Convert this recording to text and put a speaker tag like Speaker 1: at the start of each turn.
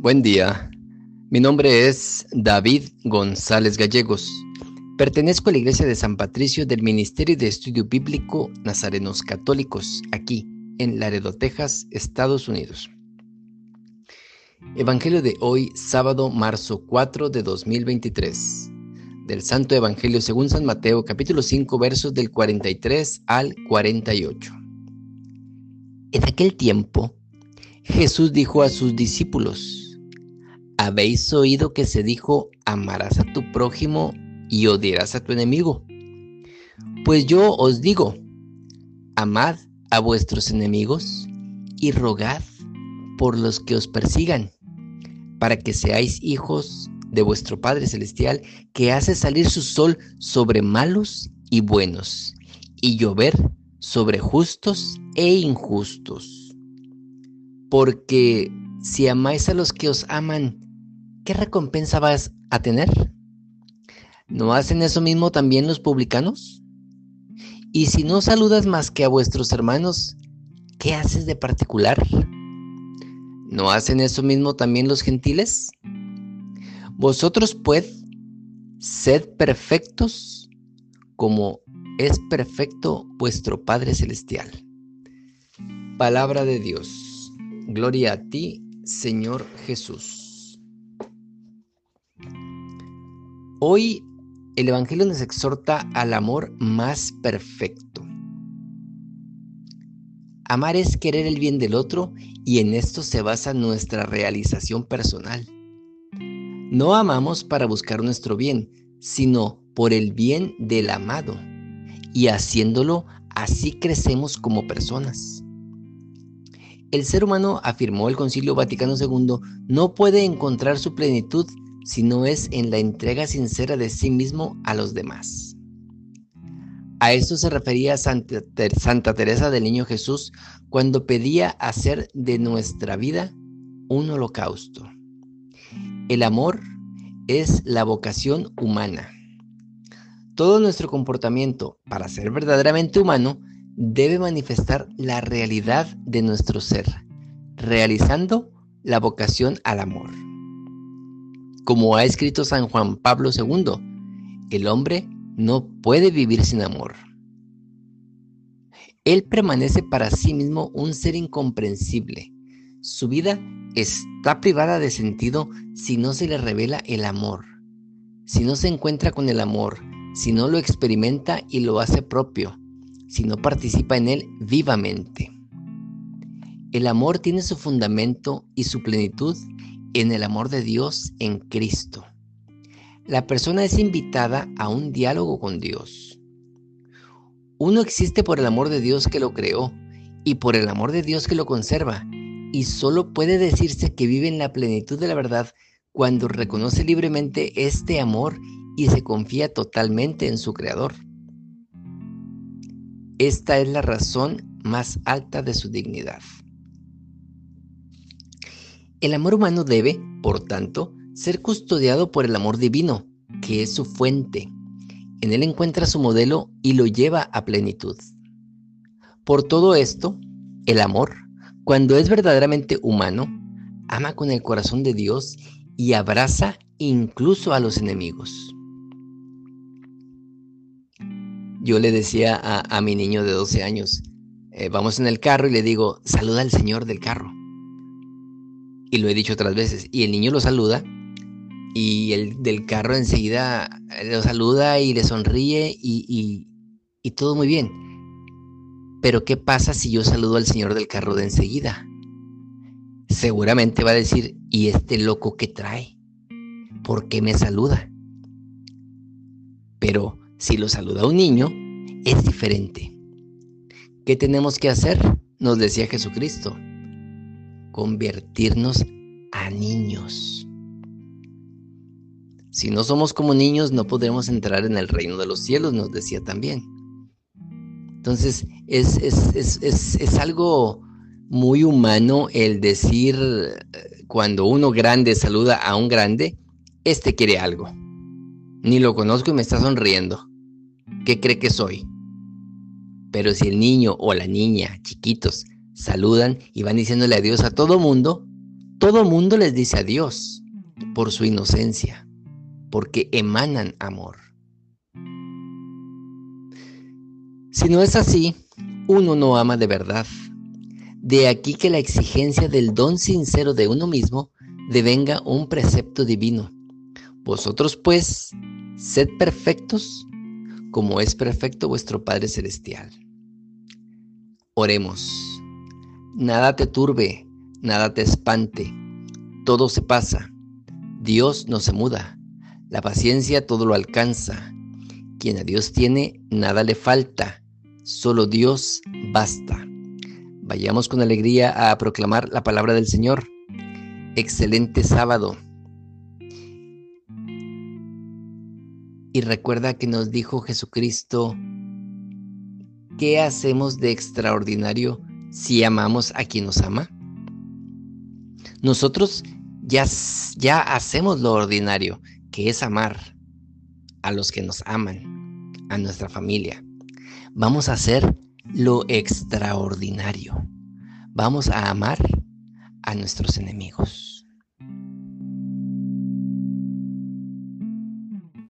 Speaker 1: Buen día. Mi nombre es David González Gallegos. Pertenezco a la Iglesia de San Patricio del Ministerio de Estudio Bíblico Nazarenos Católicos, aquí en Laredo, Texas, Estados Unidos. Evangelio de hoy, sábado, marzo 4 de 2023. Del Santo Evangelio según San Mateo, capítulo 5, versos del 43 al 48. En aquel tiempo, Jesús dijo a sus discípulos, habéis oído que se dijo, amarás a tu prójimo y odiarás a tu enemigo. Pues yo os digo, amad a vuestros enemigos y rogad por los que os persigan, para que seáis hijos de vuestro Padre Celestial, que hace salir su sol sobre malos y buenos, y llover sobre justos e injustos. Porque si amáis a los que os aman, ¿qué recompensa vas a tener? ¿No hacen eso mismo también los publicanos? Y si no saludas más que a vuestros hermanos, ¿qué haces de particular? ¿No hacen eso mismo también los gentiles? Vosotros pues, sed perfectos como es perfecto vuestro Padre Celestial. Palabra de Dios. Gloria a ti, Señor Jesús. Hoy el Evangelio nos exhorta al amor más perfecto. Amar es querer el bien del otro y en esto se basa nuestra realización personal. No amamos para buscar nuestro bien, sino por el bien del amado. Y haciéndolo, así crecemos como personas. El ser humano, afirmó el Concilio Vaticano II, no puede encontrar su plenitud si no es en la entrega sincera de sí mismo a los demás. A esto se refería Santa, Santa, Teresa del Niño Jesús cuando pedía hacer de nuestra vida un holocausto. El amor es la vocación humana. Todo nuestro comportamiento, para ser verdaderamente humano, debe manifestar la realidad de nuestro ser, realizando la vocación al amor. Como ha escrito San Juan Pablo II, el hombre no puede vivir sin amor. Él permanece para sí mismo un ser incomprensible. Su vida está privada de sentido si no se le revela el amor, si no se encuentra con el amor, si no lo experimenta y lo hace propio, si no participa en él vivamente. El amor tiene su fundamento y su plenitud en el amor de Dios en Cristo la persona es invitada a un diálogo con Dios. Uno existe por el amor de Dios que lo creó y por el amor de Dios que lo conserva, y solo puede decirse que vive en la plenitud de la verdad cuando reconoce libremente este amor y se confía totalmente en su Creador. Esta es la razón más alta de su dignidad. El amor humano debe, por tanto, ser custodiado por el amor divino, que es su fuente. En él encuentra su modelo y lo lleva a plenitud. Por todo esto, el amor, cuando es verdaderamente humano, ama con el corazón de Dios y abraza incluso a los enemigos. Yo le decía a, mi niño de 12 años, eh, vamos en el carro y le digo, saluda al Señor del carro. Y lo he dicho otras veces, y el niño lo saluda y el del carro enseguida lo saluda y le sonríe y, todo muy bien. Pero ¿qué pasa si yo saludo al señor del carro de enseguida? Seguramente va a decir, ¿y este loco qué trae? ¿Por qué me saluda? Pero si lo saluda un niño, es diferente. ¿Qué tenemos que hacer? Nos decía Jesucristo. Convertirnos a niños. Si no somos como niños, no podremos entrar en el reino de los cielos, nos decía también. Entonces, es, es, algo muy humano el decir eh, cuando uno grande saluda a un grande, este quiere algo. Ni lo conozco y me está sonriendo. ¿Qué cree que soy? Pero si el niño o la niña, chiquitos, saludan y van diciéndole adiós a todo mundo, Todo mundo les dice adiós por su inocencia, porque emanan amor. Si no es así, uno no ama de verdad. De aquí que la exigencia del don sincero de uno mismo devenga un precepto divino. Vosotros pues, sed perfectos como es perfecto vuestro Padre Celestial. Oremos. Nada te turbe, nada te espante, todo se pasa. Dios no se muda, la paciencia todo lo alcanza. Quien a Dios tiene, nada le falta, solo Dios basta. Vayamos con alegría a proclamar la palabra del Señor. Excelente sábado. Y recuerda que nos dijo Jesucristo, ¿qué hacemos de extraordinario si amamos a quien nos ama? Nosotros ya, ya hacemos lo ordinario, que es amar a los que nos aman, a nuestra familia. Vamos a hacer lo extraordinario. Vamos a amar a nuestros enemigos.